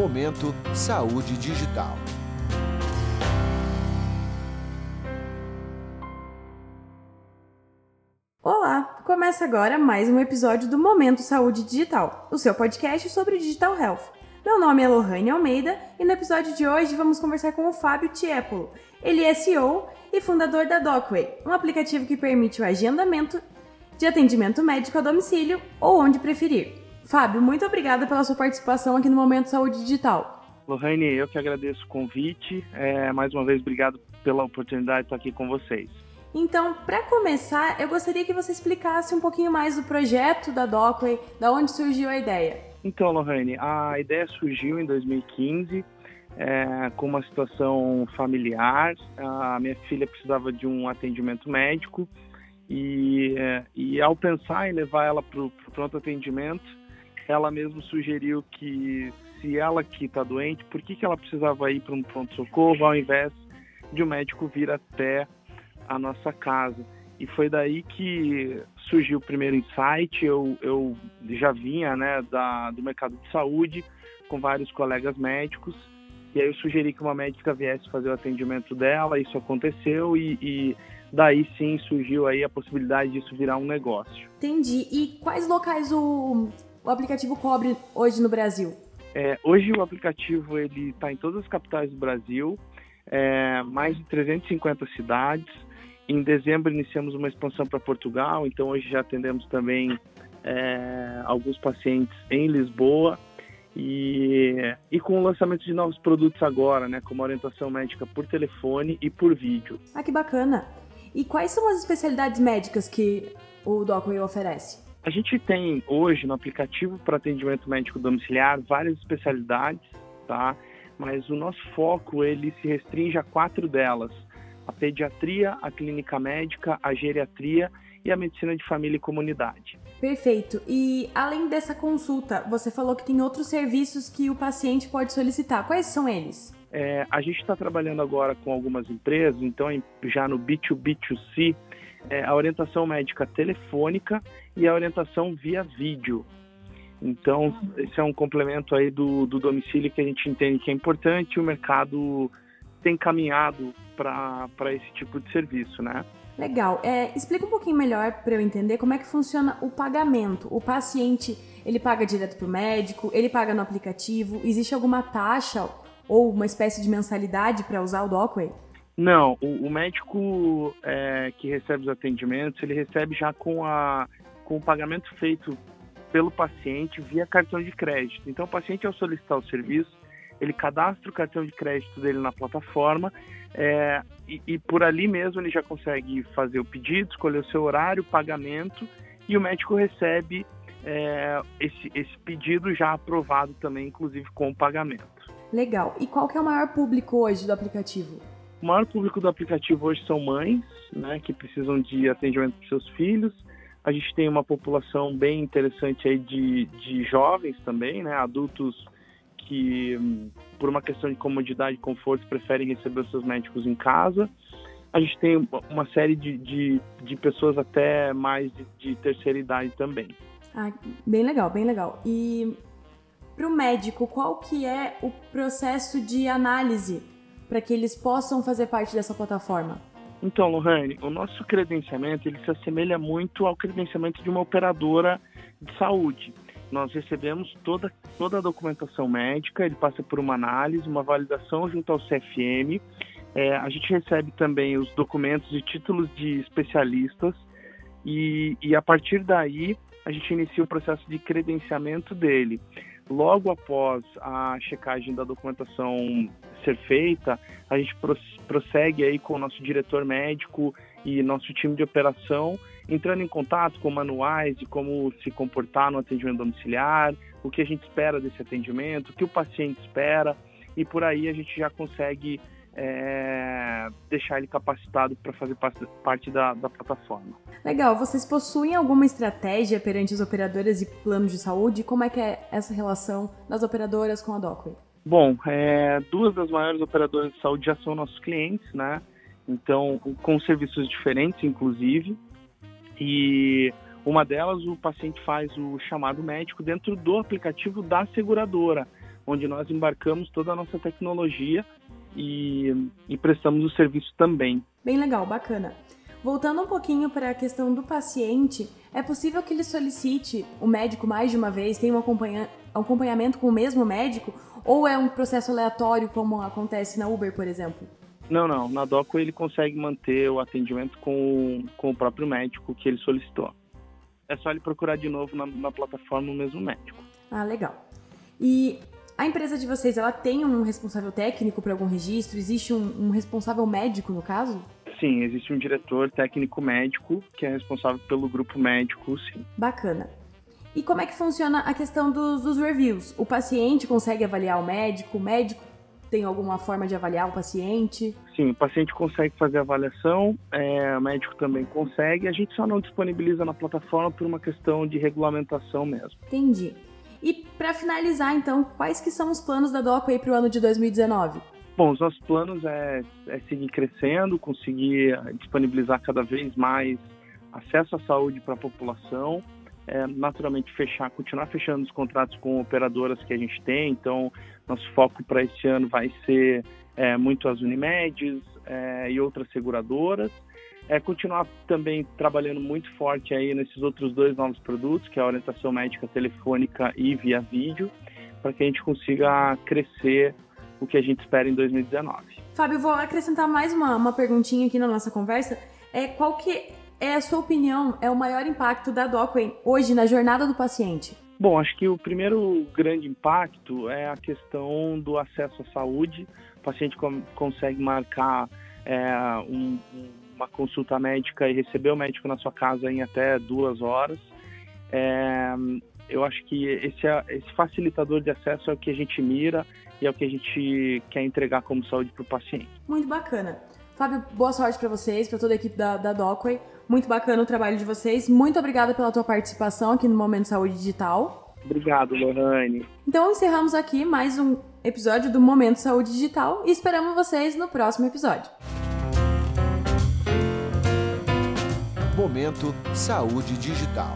Momento Saúde Digital. Olá, começa agora mais um episódio do Momento Saúde Digital, o seu podcast sobre Digital Health. Meu nome é Lohane Almeida e no episódio de hoje vamos conversar com o Fábio Tiepolo. Ele é CEO e fundador da Docway, um aplicativo que permite o agendamento de atendimento médico a domicílio ou onde preferir. Fábio, muito obrigada pela sua participação aqui no Momento Saúde Digital. Lohane, eu que agradeço o convite. É, mais uma vez, obrigado pela oportunidade de estar aqui com vocês. Então, para começar, eu gostaria que você explicasse um pouquinho mais do projeto da Docway, da onde surgiu a ideia. Então, Lohane, a ideia surgiu em 2015 é, com uma situação familiar. A minha filha precisava de um atendimento médico e, e ao pensar em levar ela para o pronto atendimento, ela mesmo sugeriu que se ela que está doente, por que, que ela precisava ir para um pronto-socorro ao invés de um médico vir até a nossa casa? E foi daí que surgiu o primeiro insight. Eu, eu já vinha né, da, do mercado de saúde com vários colegas médicos e aí eu sugeri que uma médica viesse fazer o atendimento dela, isso aconteceu e, e daí sim surgiu aí a possibilidade disso virar um negócio. Entendi. E quais locais o, o aplicativo cobre hoje no Brasil? É, hoje o aplicativo ele está em todas as capitais do Brasil, é, mais de 350 cidades. Em dezembro iniciamos uma expansão para Portugal, então hoje já atendemos também é, alguns pacientes em Lisboa e, e com o lançamento de novos produtos agora, né, como orientação médica por telefone e por vídeo. Ah, que bacana! E quais são as especialidades médicas que o Docway oferece? A gente tem hoje no aplicativo para atendimento médico domiciliar várias especialidades, tá? Mas o nosso foco ele se restringe a quatro delas: a pediatria, a clínica médica, a geriatria e a medicina de família e comunidade. Perfeito. E além dessa consulta, você falou que tem outros serviços que o paciente pode solicitar. Quais são eles? É, a gente está trabalhando agora com algumas empresas, então já no B2B2C, é, a orientação médica telefônica e a orientação via vídeo. Então, esse é um complemento aí do, do domicílio que a gente entende que é importante e o mercado tem caminhado para esse tipo de serviço, né? Legal. É, explica um pouquinho melhor para eu entender como é que funciona o pagamento. O paciente, ele paga direto para o médico, ele paga no aplicativo. Existe alguma taxa ou uma espécie de mensalidade para usar o Docway? Não, o, o médico é, que recebe os atendimentos, ele recebe já com, a, com o pagamento feito pelo paciente via cartão de crédito. Então, o paciente, ao solicitar o serviço, ele cadastra o cartão de crédito dele na plataforma é, e, e, por ali mesmo ele já consegue fazer o pedido, escolher o seu horário, pagamento e o médico recebe é, esse, esse pedido já aprovado também, inclusive com o pagamento. Legal. E qual que é o maior público hoje do aplicativo? O maior público do aplicativo hoje são mães, né, que precisam de atendimento para seus filhos. A gente tem uma população bem interessante aí de, de jovens também, né, adultos que, por uma questão de comodidade e conforto, preferem receber os seus médicos em casa. A gente tem uma série de, de, de pessoas até mais de, de, terceira idade também. Ah, bem legal, bem legal. E para o médico, qual que é o processo de análise para que eles possam fazer parte dessa plataforma? Então, Lohane, o nosso credenciamento ele se assemelha muito ao credenciamento de uma operadora de saúde nós recebemos toda, toda a documentação médica, ele passa por uma análise, uma validação junto ao CFM. É, a gente recebe também os documentos e títulos de especialistas e, e a partir daí a gente inicia o processo de credenciamento dele. Logo após a checagem da documentação ser feita, a gente prossegue aí com o nosso diretor médico e nosso time de operação entrando em contato com manuais de como se comportar no atendimento domiciliar, o que a gente espera desse atendimento, o que o paciente espera, e por aí a gente já consegue é, deixar ele capacitado para fazer parte da, da, plataforma. Legal. Vocês possuem alguma estratégia perante as operadoras e planos de saúde? Como é que é essa relação das operadoras com a Docway? Bom, é, duas das maiores operadoras de saúde já são nossos clientes, né? Então, com serviços diferentes, inclusive. E uma delas, o paciente faz o chamado médico dentro do aplicativo da seguradora, onde nós embarcamos toda a nossa tecnologia e, e prestamos o serviço também. Bem legal, bacana. Voltando um pouquinho para a questão do paciente, é possível que ele solicite o médico mais de uma vez, tenha um acompanha acompanhamento com o mesmo médico, ou é um processo aleatório como acontece na Uber, por exemplo? Não, não. Na DOCO ele consegue manter o atendimento com, com o próprio médico que ele solicitou. É só ele procurar de novo na, na plataforma o mesmo médico. Ah, legal. E a empresa de vocês, ela tem um responsável técnico para algum registro? Existe um, um, responsável médico, no caso? Sim, existe um diretor técnico médico que é responsável pelo grupo médico, sim. Bacana. E como é que funciona a questão dos, dos reviews? O paciente consegue avaliar o médico? O médico tem alguma forma de avaliar o paciente? Sim, o paciente consegue fazer a avaliação, é, o médico também consegue, a gente só não disponibiliza na plataforma por uma questão de regulamentação mesmo. Entendi. E para finalizar, então, quais que são os planos da DOCO aí para o ano de 2019? Bom, os nossos planos é, é seguir crescendo, conseguir disponibilizar cada vez mais acesso à saúde para a população, é, naturalmente fechar, continuar fechando os contratos com operadoras que a gente tem. Então, nosso foco para esse ano vai ser é, muito as Unimedes é, e outras seguradoras. É, continuar também trabalhando muito forte aí nesses outros dois novos produtos, que é a orientação médica telefônica e via vídeo, para que a gente consiga crescer o que a gente espera em 2019. Fábio, vou acrescentar mais uma, uma perguntinha aqui na nossa conversa. É, qual que é a sua opinião, é o maior impacto da Docway hoje na jornada do paciente? Bom, acho que o primeiro grande impacto é a questão do acesso à saúde. O paciente consegue marcar é, um, uma consulta médica e receber o médico na sua casa em até duas horas. É, eu acho que esse, esse facilitador de acesso é o que a gente mira e é o que a gente quer entregar como saúde para o paciente. Muito bacana. Fábio, boa sorte para vocês, para toda a equipe da, da Docway. Muito bacana o trabalho de vocês. Muito obrigada pela tua participação aqui no Momento Saúde Digital. Obrigado, Lohane. Então encerramos aqui mais um episódio do Momento Saúde Digital e esperamos vocês no próximo episódio. Momento Saúde Digital.